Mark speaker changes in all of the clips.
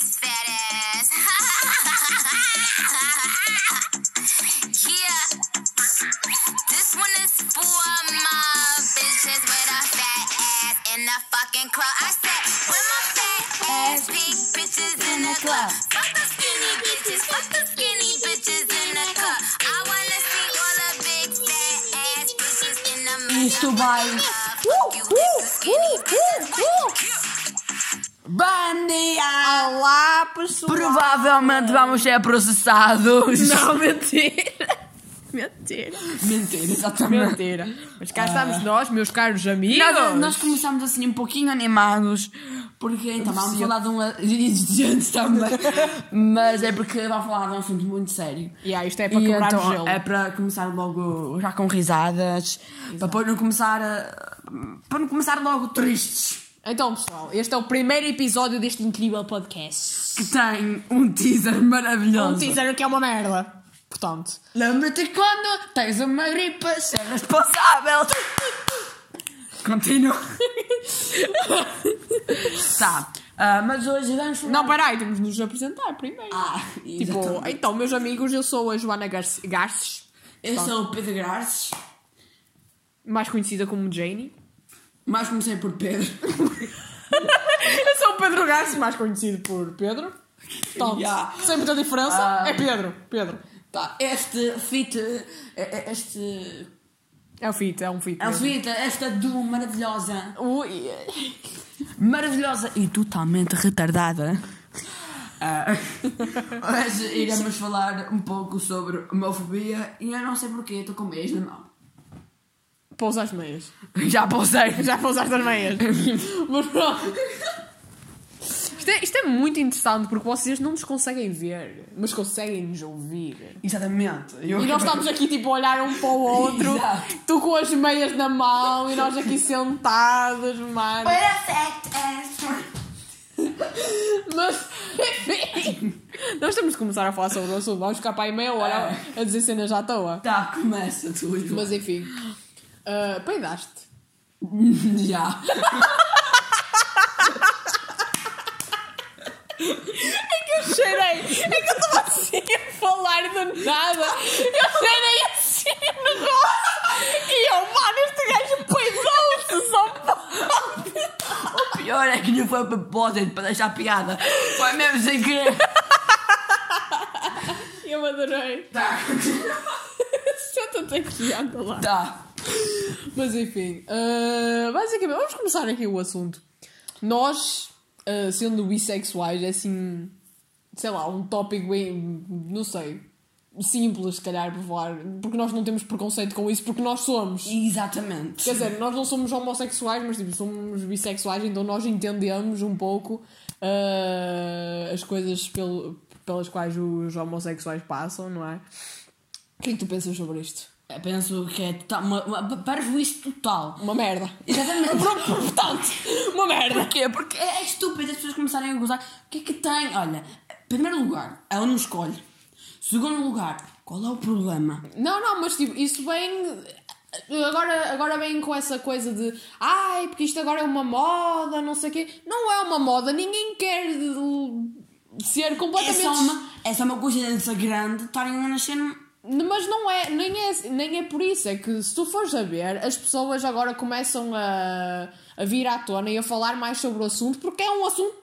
Speaker 1: this fat ass. yeah. This one is for my bitches with a fat ass in the fucking club. I said, with my fat ass, big bitches in the club. Fuck the skinny bitches, fuck the skinny bitches in the club. I wanna see all the big fat ass bitches in the
Speaker 2: Isto Provavelmente vamos ser processados.
Speaker 3: Não, mentira! Mentira!
Speaker 2: Mentira, exatamente.
Speaker 3: Mentira! Mas cá estamos nós, meus caros amigos!
Speaker 2: Nós, nós começamos assim um pouquinho animados, porque então vamos falar de um. Gente também. Mas é porque vamos falar de um assunto muito sério.
Speaker 3: Yeah, isto é para
Speaker 2: E
Speaker 3: quebrar o
Speaker 2: então
Speaker 3: gelo.
Speaker 2: é para começar logo já com risadas, para depois não começar a- para não começar logo tristes.
Speaker 3: Então, pessoal, este é o primeiro episódio deste incrível podcast.
Speaker 2: Que tem um teaser maravilhoso.
Speaker 3: Um teaser que é uma merda. Portanto,
Speaker 2: Lembra-te quando tens uma gripe, ser responsável. Continua. tá. ah, mas hoje vamos falar.
Speaker 3: não, peraí, temos de nos apresentar primeiro.
Speaker 2: Ah,
Speaker 3: tipo,
Speaker 2: exatamente.
Speaker 3: então, meus amigos, eu sou a Joana Garce- Garces,
Speaker 2: Eu sou o Pedro Garces,
Speaker 3: mais conhecida como Janie.
Speaker 2: Mas comecei por Pedro.
Speaker 3: Eu sou o Pedro Garces, mais conhecido por Pedro. Portanto,
Speaker 2: Yeah.
Speaker 3: sem muita diferença,
Speaker 2: Ah.
Speaker 3: é Pedro. Pedro.
Speaker 2: Tá, este fit, eh, eh, este.
Speaker 3: É o fit, é um fit.
Speaker 2: É o
Speaker 3: mesmo.
Speaker 2: fit, esta duo maravilhosa.
Speaker 3: Ui.
Speaker 2: Maravilhosa e totalmente retardada. Ah, hoje iremos falar um pouco sobre homofobia e eu não sei porquê, estou com meias na mão.
Speaker 3: Pousa as meias.
Speaker 2: Já pousei.
Speaker 3: Já pousaste as meias. Mas pronto. Isto é, isto é muito interessante porque vocês não nos conseguem ver, mas conseguem nos ouvir.
Speaker 2: Exatamente. Eu
Speaker 3: E nós estamos aqui tipo a olhar um para o outro,
Speaker 2: Exato.
Speaker 3: tu com as meias na mão e nós aqui sentados, mano.
Speaker 2: Perfect answer.
Speaker 3: Mas, enfim, nós temos de começar a falar sobre o assunto. Vamos ficar para aí meia hora a dizer cenas à toa.
Speaker 2: Tá, começa tu. Mas
Speaker 3: Mas enfim, uh, peidaste.
Speaker 2: já.
Speaker 3: Eu cheirei. É que eu estava assim a falar de nada. Eu cheirei assim o negócio. E eu, mano, este gajo peidou-se só pode.
Speaker 2: O pior é que não foi a propósito para deixar piada. Foi mesmo sem querer.
Speaker 3: Eu adorei.
Speaker 2: Tá.
Speaker 3: Senta-te aqui, anda lá.
Speaker 2: Tá.
Speaker 3: Mas enfim, uh, basicamente, vamos começar aqui o assunto. Nós, uh, sendo bissexuais, é assim, sei lá, um tópico bem, não sei, simples, se calhar, para falar, porque nós não temos preconceito com isso, porque nós somos.
Speaker 2: Exatamente.
Speaker 3: Quer dizer, nós não somos homossexuais, mas tipo, somos bissexuais, então nós entendemos um pouco uh, as coisas pelo- pelas quais os homossexuais passam, não é? O que é que tu pensas sobre isto?
Speaker 2: Penso que é total, uma, uma parvoíce total.
Speaker 3: Uma merda.
Speaker 2: Exatamente.
Speaker 3: Portanto, uma merda.
Speaker 2: Porquê? Porque é estúpido as pessoas começarem a gozar. O que é que tem? Olha, primeiro lugar, ela não escolhe. Segundo lugar, qual é o problema?
Speaker 3: Não, não, mas tipo, isso vem. Agora, agora vem com essa coisa de ai, porque isto agora é uma moda, não sei o quê. Não é uma moda, ninguém quer ser
Speaker 2: É
Speaker 3: completamente.
Speaker 2: só uma, é só uma coincidência grande estarem a nascer
Speaker 3: Mas não é nem, é, nem é por isso, é que se tu fores a ver, as pessoas agora começam a, a vir à tona e a falar mais sobre o assunto, porque é um assunto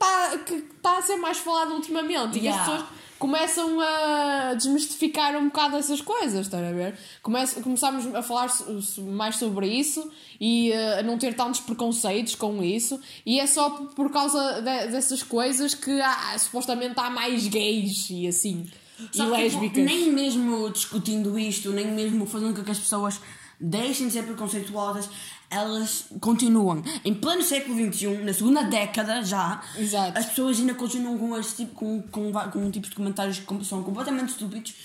Speaker 3: que está tá a ser mais falado ultimamente e as
Speaker 2: Yeah.
Speaker 3: pessoas começam a desmistificar um bocado essas coisas, estás a ver? Começa, começamos a falar mais sobre isso e eh, a não ter tantos preconceitos com isso, e é só por- por causa de- dessas coisas que há, supostamente há mais gays e assim.
Speaker 2: Só
Speaker 3: e
Speaker 2: que, tipo,
Speaker 3: lésbicas.
Speaker 2: nem mesmo discutindo isto, nem mesmo fazendo com que as pessoas deixem de ser preconceituosas, elas continuam. Em pleno século XXI, na segunda década já,
Speaker 3: Exato.
Speaker 2: as pessoas ainda continuam com, este tipo, com, com, com tipos de comentários que são completamente estúpidos,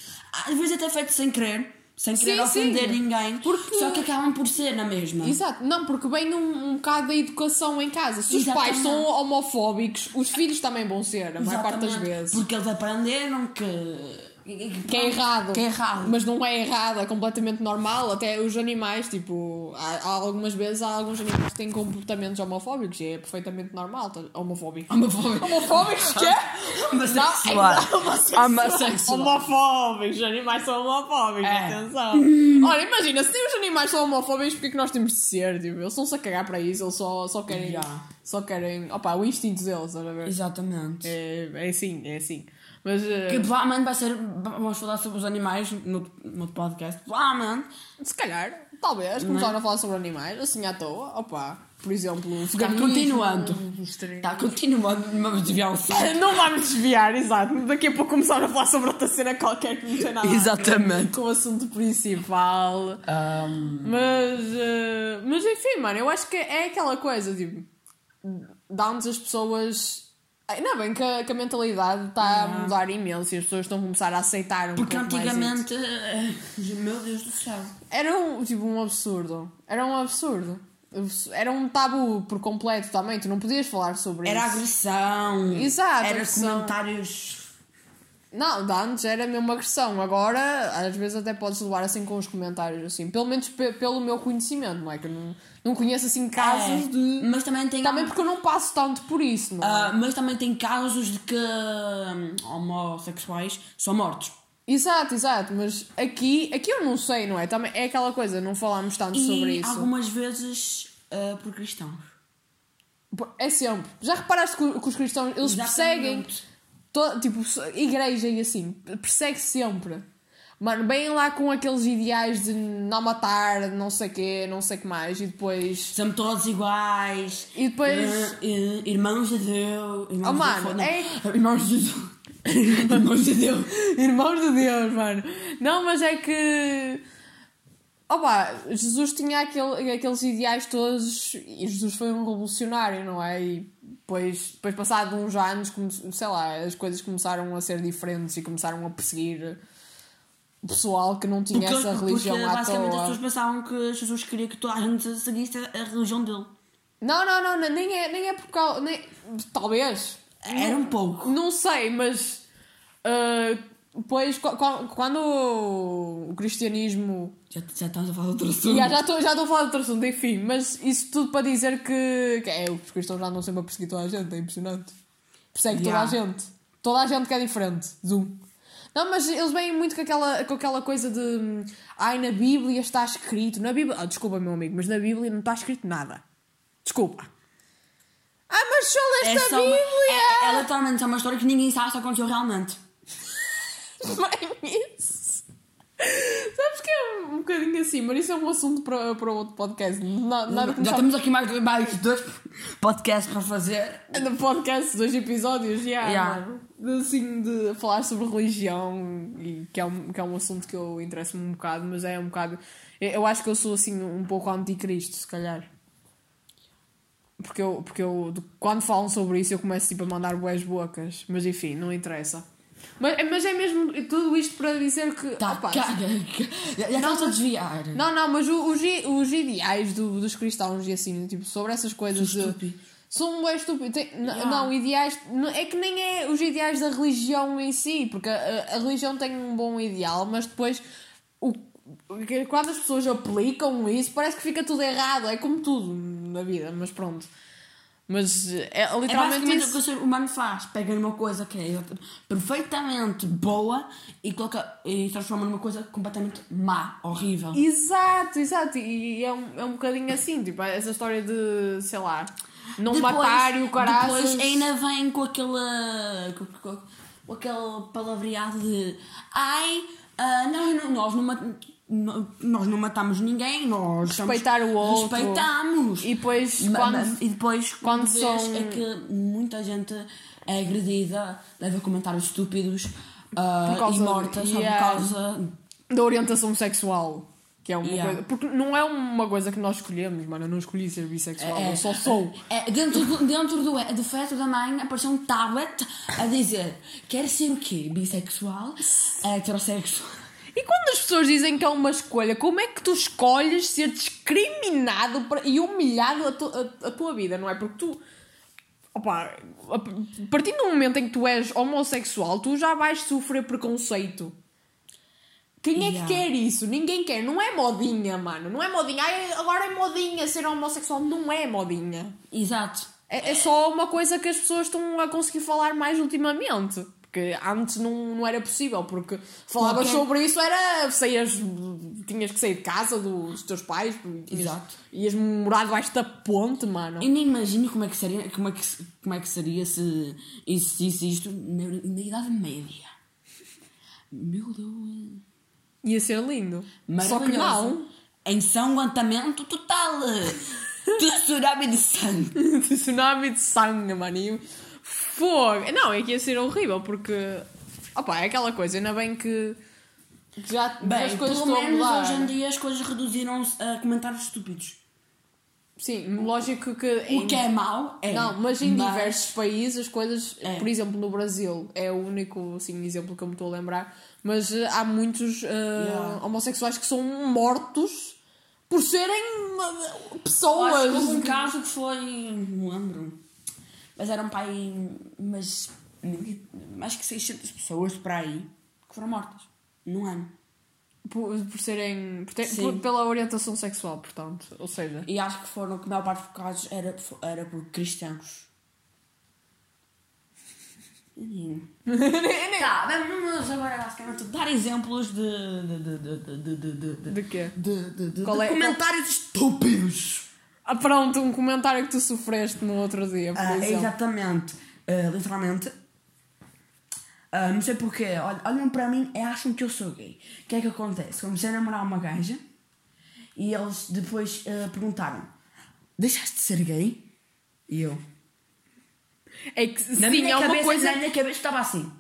Speaker 2: às vezes até feitos sem querer, sem querer
Speaker 3: Sim,
Speaker 2: ofender
Speaker 3: sim.
Speaker 2: ninguém,
Speaker 3: Porque-
Speaker 2: só que acabam por ser na mesma.
Speaker 3: Exato, não, porque vem um, um bocado da educação em casa. Se os
Speaker 2: Exatamente.
Speaker 3: pais são homofóbicos, os filhos também vão ser, a maior parte das
Speaker 2: Exatamente.
Speaker 3: vezes.
Speaker 2: Porque eles aprenderam que
Speaker 3: que é errado.
Speaker 2: Que é errado.
Speaker 3: Mas não é errado, é completamente normal. Até os animais, tipo, há, há algumas vezes há alguns animais que têm comportamentos homofóbicos e é perfeitamente normal. tá- Homofóbico.
Speaker 2: Homofóbico.
Speaker 3: Homofóbicos? Que é?
Speaker 2: Homossexual.
Speaker 3: Não,
Speaker 2: Homossexual.
Speaker 3: Homofóbicos, os animais são homofóbicos,
Speaker 2: É.
Speaker 3: atenção. Olha, imagina, se os animais são homofóbicos, porque é que nós temos de ser? Tipo, eles estão-se a cagar para isso, eles só, só querem.
Speaker 2: Yeah.
Speaker 3: Só querem. Opa, o instinto deles, a ver?
Speaker 2: Exatamente.
Speaker 3: É, é assim, é assim. Mas. eh,
Speaker 2: Que provavelmente vai ser. Vamos falar sobre os animais no, no podcast. Provavelmente.
Speaker 3: Se calhar, talvez, começaram a falar sobre animais, assim à toa, opa, por exemplo, veganismo,
Speaker 2: continuando.
Speaker 3: o extremo-
Speaker 2: Tá, continuando. Vamos desviar o som.
Speaker 3: Não vamos desviar, exato. Daqui a pouco começaram a falar sobre outra cena qualquer que não tem nada
Speaker 2: Exatamente.
Speaker 3: com o assunto principal.
Speaker 2: Ahm,
Speaker 3: Mas, eh, mas enfim, mano, eu acho que é aquela coisa, tipo, dá-nos as pessoas. Ainda bem que a, que a mentalidade está a mudar imenso e as pessoas estão a começar a aceitar um
Speaker 2: porque
Speaker 3: pouco mais isso.
Speaker 2: antigamente. eh, Meu Deus do céu.
Speaker 3: Era um, tipo, um absurdo. Era um absurdo. Era um tabu por completo também. Tu não podias falar sobre
Speaker 2: Era
Speaker 3: isso.
Speaker 2: agressão.
Speaker 3: Exato,
Speaker 2: Era
Speaker 3: agressão.
Speaker 2: comentários.
Speaker 3: Não, de antes era mesmo agressão. Agora, às vezes até podes levar assim com os comentários, assim. Pelo menos pe- pelo meu conhecimento, não é? Que eu não, não conheço assim casos
Speaker 2: É,
Speaker 3: de.
Speaker 2: Mas também tem.
Speaker 3: Também porque eu não passo tanto por isso, não é?
Speaker 2: ah, mas também tem casos de que hum, homossexuais são mortos.
Speaker 3: Exato, exato. Mas aqui, aqui eu não sei, não é? Também é aquela coisa, não falámos tanto
Speaker 2: E
Speaker 3: sobre isso.
Speaker 2: algumas vezes ah, por cristãos.
Speaker 3: É sempre. Já reparaste que, os cristãos eles perseguem
Speaker 2: Exatamente.
Speaker 3: to- tipo igreja e assim, persegue sempre. Mano, bem lá com aqueles ideais de não matar, não sei quê, não sei o que mais, e depois.
Speaker 2: Somos todos iguais.
Speaker 3: E depois.
Speaker 2: Ah, eh, irmãos de Deus. Irmãos
Speaker 3: Oh,
Speaker 2: de
Speaker 3: mano,
Speaker 2: não.
Speaker 3: é-
Speaker 2: Irmãos de Deus. irmãos de Deus.
Speaker 3: Irmãos de Deus, mano. Não, mas é que. Opa, Jesus tinha aquele, aqueles ideais todos e Jesus foi um revolucionário, não é? E depois, depois passado uns anos, come- sei lá, as coisas começaram a ser diferentes e começaram a perseguir o pessoal que não tinha
Speaker 2: Porque,
Speaker 3: essa
Speaker 2: porque
Speaker 3: religião à
Speaker 2: basicamente as
Speaker 3: toa.
Speaker 2: pessoas pensavam que Jesus queria que toda a gente seguisse a religião dele.
Speaker 3: Não, não, não, não, nem é, nem é por causa. Nem, talvez.
Speaker 2: Era um pouco.
Speaker 3: Não sei, mas. ah, qu- quando o cristianismo
Speaker 2: Já, já estamos a falar de outro assunto.
Speaker 3: Já, já estou já estou a falar de outro assunto, enfim, mas isso tudo para dizer que, que é, os cristãos já andam sempre a perseguir toda a gente, é impressionante. Persegue
Speaker 2: Yeah.
Speaker 3: toda a gente. Toda a gente que é diferente. Zoom. Não, mas eles vêm muito com aquela, com aquela coisa de ai, na Bíblia está escrito. Na Bíblia. Ah, desculpa, meu amigo, mas na Bíblia não está escrito nada. Desculpa. Ah, mas só
Speaker 2: É
Speaker 3: leste
Speaker 2: só
Speaker 3: a
Speaker 2: uma-
Speaker 3: Bíblia!
Speaker 2: é, é literalmente só uma história que ninguém sabe se aconteceu realmente.
Speaker 3: Isso. Sabes que é um bocadinho assim, mas isso é um assunto para, para outro podcast. Na- Nada
Speaker 2: Já
Speaker 3: me
Speaker 2: temos aqui mais, mais dois podcasts para fazer.
Speaker 3: No podcast, dois episódios, já,
Speaker 2: Yeah.
Speaker 3: De, Assim, de falar sobre religião, e que é um, que é um assunto que eu interesso-me um bocado, mas é um bocado. Eu, acho que eu sou assim um pouco anticristo, se calhar. Porque eu, porque eu quando falam sobre isso eu começo tipo a mandar boas bocas, mas enfim, não interessa. Mas, mas é mesmo tudo isto para dizer que.
Speaker 2: Tá,
Speaker 3: opa,
Speaker 2: caga, já já estamos a desviar.
Speaker 3: não, não, mas o- os, os ideais do- dos cristãos e assim, tipo, sobre essas coisas
Speaker 2: São estúpidos.
Speaker 3: São bem estúpidos. Tem-
Speaker 2: Yeah.
Speaker 3: Não, ideais. É que nem é os ideais da religião em si, porque a, a- religião tem um bom ideal, mas depois o, quando as pessoas aplicam isso, parece que fica tudo errado. É como tudo na vida, mas pronto. Mas é,
Speaker 2: É
Speaker 3: literalmente
Speaker 2: basicamente o que
Speaker 3: isso.
Speaker 2: o ser humano faz. Pega numa coisa que é perfeitamente boa e, coloca, e transforma numa coisa completamente má, horrível.
Speaker 3: Exato, exato. E é um, é um bocadinho assim, tipo, essa história de, sei lá, não matar e o caraças.
Speaker 2: Depois ainda vem com aquele. com, com- com aquele palavreado de. Ai, ah, não, não, nós não ma- no- nós não matamos ninguém, nós
Speaker 3: Respeitar
Speaker 2: somos-
Speaker 3: o outro.
Speaker 2: Respeitamos.
Speaker 3: E depois, quando.
Speaker 2: ma- e depois,
Speaker 3: quando são-
Speaker 2: é que muita gente é agredida, leva comentários estúpidos
Speaker 3: causa
Speaker 2: e
Speaker 3: de-
Speaker 2: morta só
Speaker 3: Yeah.
Speaker 2: por causa.
Speaker 3: da orientação sexual. Que é uma
Speaker 2: Yeah.
Speaker 3: coisa. Porque não é uma coisa que nós escolhemos, mano. Eu não escolhi ser bissexual, eu só sou.
Speaker 2: É, dentro do, dentro do, do feto da mãe apareceu um tablet a dizer: quer ser o quê? Bissexual? Heterossexual?
Speaker 3: E quando as pessoas dizem que é uma escolha, como é que tu escolhes ser discriminado e humilhado a, tu- a- a tua vida, não é? Porque tu. Opa, a partir do momento em que tu és homossexual, tu já vais sofrer preconceito. Quem é
Speaker 2: Yeah.
Speaker 3: que quer isso? Ninguém quer. Não é modinha, mano. Não é modinha. Ai, agora é modinha ser homossexual. Não é modinha.
Speaker 2: Exato.
Speaker 3: É, é só uma coisa que as pessoas estão a conseguir falar mais ultimamente. Porque antes não, não era possível, porque falavas
Speaker 2: Qualquer-
Speaker 3: sobre isso, era saías, tinhas que sair de casa dos teus pais,
Speaker 2: Exato.
Speaker 3: ias morar debaixo da ponte, mano.
Speaker 2: Eu nem imagino como é que seria, como é que, se- como é que seria se existisse isto na, na Idade Média. Meu Deus.
Speaker 3: Ia ser lindo. Só que não.
Speaker 2: Ensanguentamento total. Tsunami de sangue.
Speaker 3: Tsunami de sangue. E Fogo. Não, é que ia ser horrível, porque. Opa, é aquela coisa, ainda bem que. Já
Speaker 2: Bem,
Speaker 3: as coisas
Speaker 2: pelo menos hoje em dia as coisas reduziram-se a comentários estúpidos.
Speaker 3: Sim, lógico que.
Speaker 2: O que é mau é.
Speaker 3: Não, mas em diversos países as coisas,
Speaker 2: É.
Speaker 3: por exemplo, no Brasil, é o único assim, exemplo que eu me estou a lembrar, mas eh, há muitos eh,
Speaker 2: Yeah.
Speaker 3: homossexuais que são mortos por serem eh,
Speaker 2: Eu acho que
Speaker 3: pessoas.
Speaker 2: houve um caso que foi. Não lembro. Mas era um pai. Mas. Mais que 600 pessoas para aí que foram mortas. Num ano.
Speaker 3: Por, por serem. Por ter, por, pela orientação sexual, portanto. Ou seja.
Speaker 2: E acho que foram que a maior parte dos casos era, era por cristãos. tá, vamos agora basicamente dar exemplos de. de. de. de. de. de. de. de
Speaker 3: quê?
Speaker 2: De, de, de, de
Speaker 3: é?
Speaker 2: comentários estúpidos!
Speaker 3: Ah, pronto, um comentário que tu sofreste no outro dia, por exemplo.
Speaker 2: Exatamente. Uh, literalmente, ah, não sei porquê. Olh- Olham para mim e acham que eu sou gay. O que é que acontece? Comecei a namorar uma gaja e eles depois ah, perguntaram: Deixaste de ser gay? E eu.
Speaker 3: É que
Speaker 2: Na
Speaker 3: sim,
Speaker 2: minha
Speaker 3: é uma
Speaker 2: cabeça,
Speaker 3: coisa.
Speaker 2: Na minha cabeça estava assim.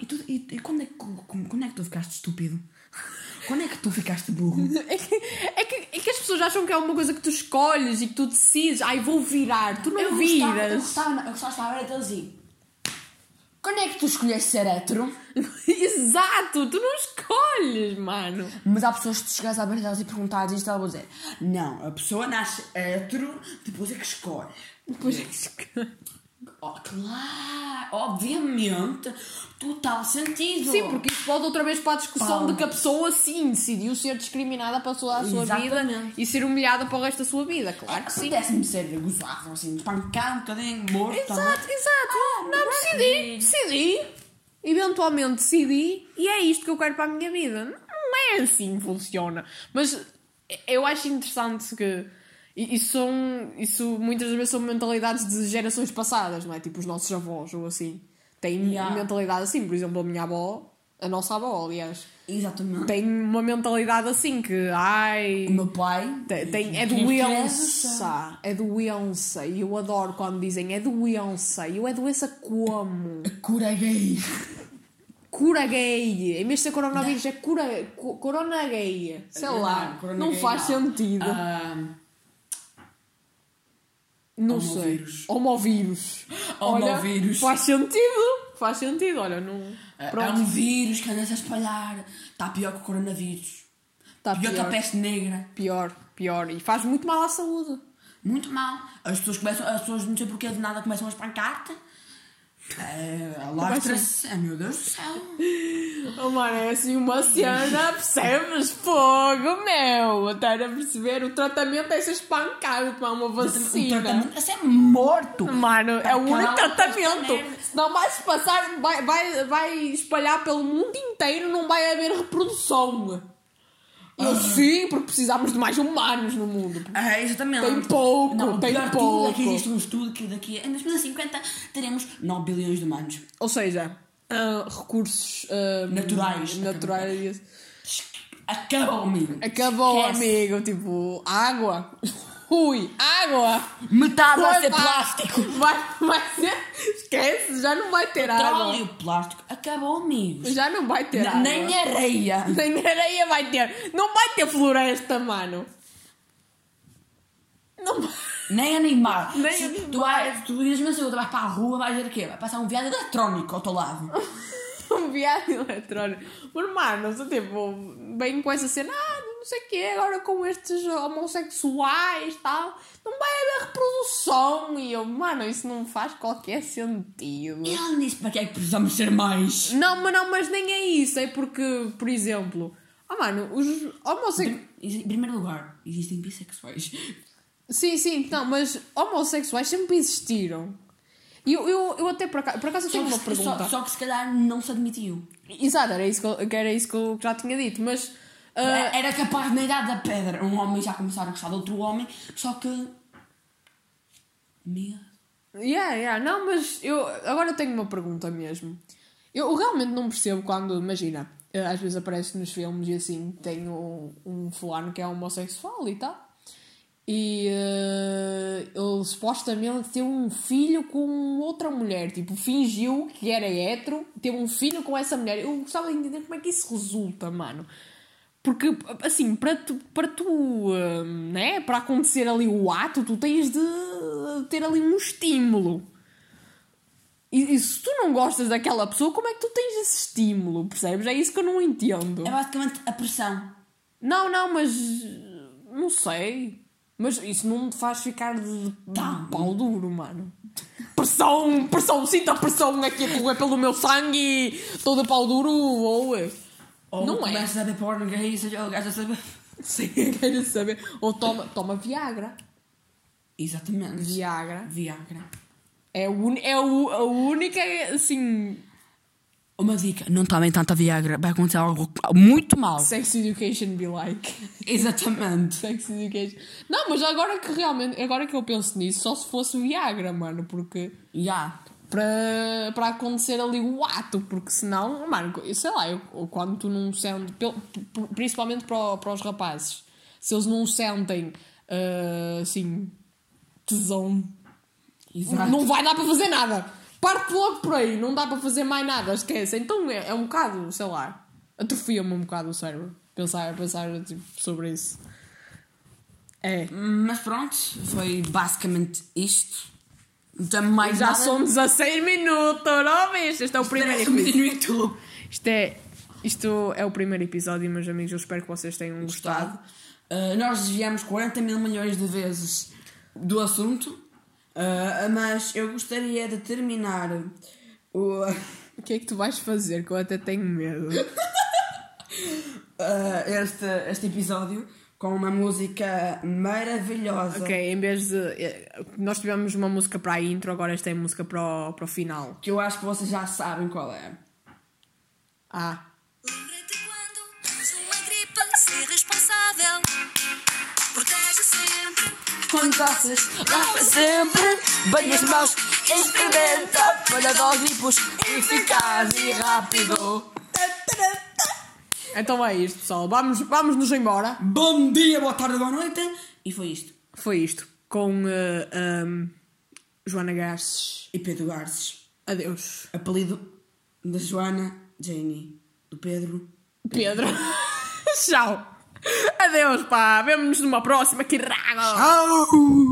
Speaker 2: E, tu, e, e quando, é que, quando é que tu ficaste estúpido? Quando é que tu ficaste burro?
Speaker 3: É que, é, que, é que as pessoas acham que é uma coisa que tu escolhes e que tu decides. Ai, vou virar. Tu não
Speaker 2: eu gostava, eu
Speaker 3: viras.
Speaker 2: gostava, eu gostava de assim. Quando é que tu escolheste ser hétero?
Speaker 3: Exato, tu não escolhes, mano.
Speaker 2: Mas há pessoas que tu chegas à beira delas e perguntares isto, ela vai dizer: Não, a pessoa nasce hétero, depois é que escolhe.
Speaker 3: Depois é que escolhes.
Speaker 2: Oh, claro, obviamente, total sentido.
Speaker 3: Sim, porque isso pode outra vez para a discussão de que a pessoa sim decidiu ser discriminada para toda a sua vida e ser humilhada para o resto da sua vida. Claro que sim.
Speaker 2: Acontece-me ser gozado, assim, espancado, um bocadinho morto.
Speaker 3: Exato, exato. não, decidi, decidi. Eventualmente decidi e é isto que eu quero para a minha vida. Não é assim que funciona. Mas eu acho interessante que i- isso são. Isso muitas vezes são mentalidades de gerações passadas, não é? Tipo os nossos avós ou assim. Têm
Speaker 2: Yeah.
Speaker 3: mentalidade assim. Por exemplo, a minha avó, a nossa avó, aliás,
Speaker 2: Exatamente.
Speaker 3: tem uma mentalidade assim que ai.
Speaker 2: O meu pai
Speaker 3: Tem, tem- é doença. É doença. E eu adoro quando dizem é doença. E eu é doença como?
Speaker 2: cura gay.
Speaker 3: Cura gay. Em vez de ser coronavírus, é cura, co- corona gay. Sei lá. Não
Speaker 2: gay,
Speaker 3: faz
Speaker 2: não.
Speaker 3: sentido.
Speaker 2: Ah,
Speaker 3: não
Speaker 2: homovírus.
Speaker 3: sei. Homovírus. Olha,
Speaker 2: Homovírus.
Speaker 3: faz sentido. Faz sentido. Olha, não.
Speaker 2: é
Speaker 3: Pronto.
Speaker 2: um vírus que anda-se a espalhar. Está pior que o coronavírus.
Speaker 3: Tá
Speaker 2: pior, que a
Speaker 3: pior.
Speaker 2: peste negra.
Speaker 3: Pior, pior. E faz muito mal à saúde.
Speaker 2: Muito mal. As pessoas começam, as pessoas não sei porquê de nada começam a espancar-te. É, Alastra-se. Ai, meu Deus do céu.
Speaker 3: Oh, mano, é assim uma cena, percebes? Fogo, meu! Estar a perceber, o tratamento é ser espancado, tomar uma
Speaker 2: O
Speaker 3: vacina.
Speaker 2: tratamento é ser morto.
Speaker 3: Mano, é o único tratamento. Senão vai se passar, vai, vai, vai espalhar pelo mundo inteiro, não vai haver reprodução. Eu sim, porque precisamos de mais humanos no mundo.
Speaker 2: É, exatamente.
Speaker 3: Tem pouco,
Speaker 2: não,
Speaker 3: tem
Speaker 2: pior de tudo
Speaker 3: pouco.
Speaker 2: existe um estudo que daqui em 2050 teremos 9 bilhões de humanos.
Speaker 3: Ou seja, ah, recursos ah,
Speaker 2: Naturais.
Speaker 3: naturais.
Speaker 2: Acabou, amigo.
Speaker 3: Acabou,
Speaker 2: Esquece.
Speaker 3: amigo. Tipo, água. Ui, água.
Speaker 2: Metade vai ser plástico.
Speaker 3: Vai, vai ser. Esquece, já não vai ter água.
Speaker 2: Petróleo, plástico. Acabou, amigos.
Speaker 3: Já não vai ter água.
Speaker 2: Nem areia.
Speaker 3: Nem areia vai ter. Não vai ter floresta, mano. Não vai.
Speaker 2: Nem animal.
Speaker 3: Nem
Speaker 2: Se
Speaker 3: animal.
Speaker 2: Tu, vais, tu ias na segunda, vais para a rua, vais ver o quê? Vai passar um viado eletrónico ao teu lado.
Speaker 3: Um viado eletrónico. Mas, mano, só tipo, bem com essa cena. Ah, sei o quê, agora com estes homossexuais e tal, não vai haver reprodução. E eu, mano, isso não faz qualquer sentido.
Speaker 2: E ela disse para que é que precisamos ser mais?
Speaker 3: Não, mas não, mas nem é isso, é porque, por exemplo, ah mano, os homossexuais.
Speaker 2: Em primeiro lugar, existem bissexuais.
Speaker 3: Sim, sim, não, mas homossexuais sempre existiram. E eu, eu, eu até por acaso, por acaso eu tenho uma pergunta.
Speaker 2: só, só que se calhar não se admitiu.
Speaker 3: Exato, era isso que, eu, que era isso que eu já tinha dito, mas. Ah,
Speaker 2: Era capaz, na idade da pedra, um homem já começar a gostar de outro homem, só que. Medo.
Speaker 3: Yeah, yeah. Não, mas eu agora tenho uma pergunta mesmo. Eu realmente não percebo quando, imagina, eh, às vezes aparece nos filmes e assim, tem um, um fulano que é homossexual e tal. E eh, ele supostamente teve um filho com outra mulher. Tipo, fingiu que era hétero, teve um filho com essa mulher. Eu gostava de entender como é que isso resulta, mano. Porque, assim, para tu, para tu hum, né, para acontecer ali o ato, tu tens de ter ali um estímulo. E, e se tu não gostas daquela pessoa, como é que tu tens esse estímulo, percebes? É isso que eu não entendo.
Speaker 2: É basicamente a pressão.
Speaker 3: Não, não, mas. Não sei. Mas isso não me faz ficar de, de pau duro, mano. Pressão, pressão, sinto a pressão aqui a correr pelo meu sangue, todo pau duro, ou.
Speaker 2: Ou
Speaker 3: Não é.
Speaker 2: começa a ver porno gay seja o gajo a saber.
Speaker 3: Sim, quero saber. Ou toma, toma Viagra.
Speaker 2: Exatamente.
Speaker 3: Viagra.
Speaker 2: Viagra.
Speaker 3: É, o, uni- é o, a única, assim.
Speaker 2: Uma dica, não tomem tanta Viagra, vai acontecer algo muito mal.
Speaker 3: Sex education be like.
Speaker 2: Exatamente.
Speaker 3: Sex education. Não, mas agora que realmente. Agora que eu penso nisso, só se fosse Viagra, mano. Porque.
Speaker 2: Já.
Speaker 3: Para, para acontecer ali o ato, porque senão, mano, sei lá, eu, quando tu não sentes, principalmente para, para os rapazes, se eles não sentem ah, assim tesão,
Speaker 2: Exato.
Speaker 3: não vai dar para fazer nada. Parte logo por aí, não dá para fazer mais nada, esquece. Então é, é um bocado, sei lá, atrofia-me um bocado o cérebro pensar, pensar tipo, sobre isso. É.
Speaker 2: Mas pronto, foi basicamente isto. Temos mais
Speaker 3: Já
Speaker 2: nada.
Speaker 3: são 16 minutos, não viste? Este é o primeiro
Speaker 2: Parece um
Speaker 3: episódio.
Speaker 2: vídeo no YouTube.
Speaker 3: Isto é, isto é o primeiro episódio, meus amigos. Eu espero que vocês tenham gostado.
Speaker 2: Uh, nós desviamos 40 mil milhões de vezes do assunto, uh, mas eu gostaria de terminar o, uh,
Speaker 3: O que é que tu vais fazer? Que eu até tenho medo.
Speaker 2: este, este episódio com uma música maravilhosa.
Speaker 3: ok, em vez de. eh, Nós tivemos uma música para a intro, agora esta é a música para o, para o final.
Speaker 2: Que eu acho que vocês já sabem qual é.
Speaker 3: Ah.
Speaker 1: Lembra-te quando tens uma gripe, ser responsável. Protege sempre.
Speaker 2: Quando tossas, lava sempre bem as mãos, experimenta para dar gripos eficaz e rápido.
Speaker 3: Então é isto, pessoal. Vamos, vamos nos embora.
Speaker 2: Bom dia, boa tarde, boa noite. E foi isto.
Speaker 3: Foi isto. Com eh, ahm, Joana Garces.
Speaker 2: E Pedro Garces.
Speaker 3: Adeus.
Speaker 2: Apelido da Joana, Janie. Do Pedro.
Speaker 3: Pedro. Tchau. Adeus, pá. Vemo-nos numa próxima. Que rago.
Speaker 2: Au!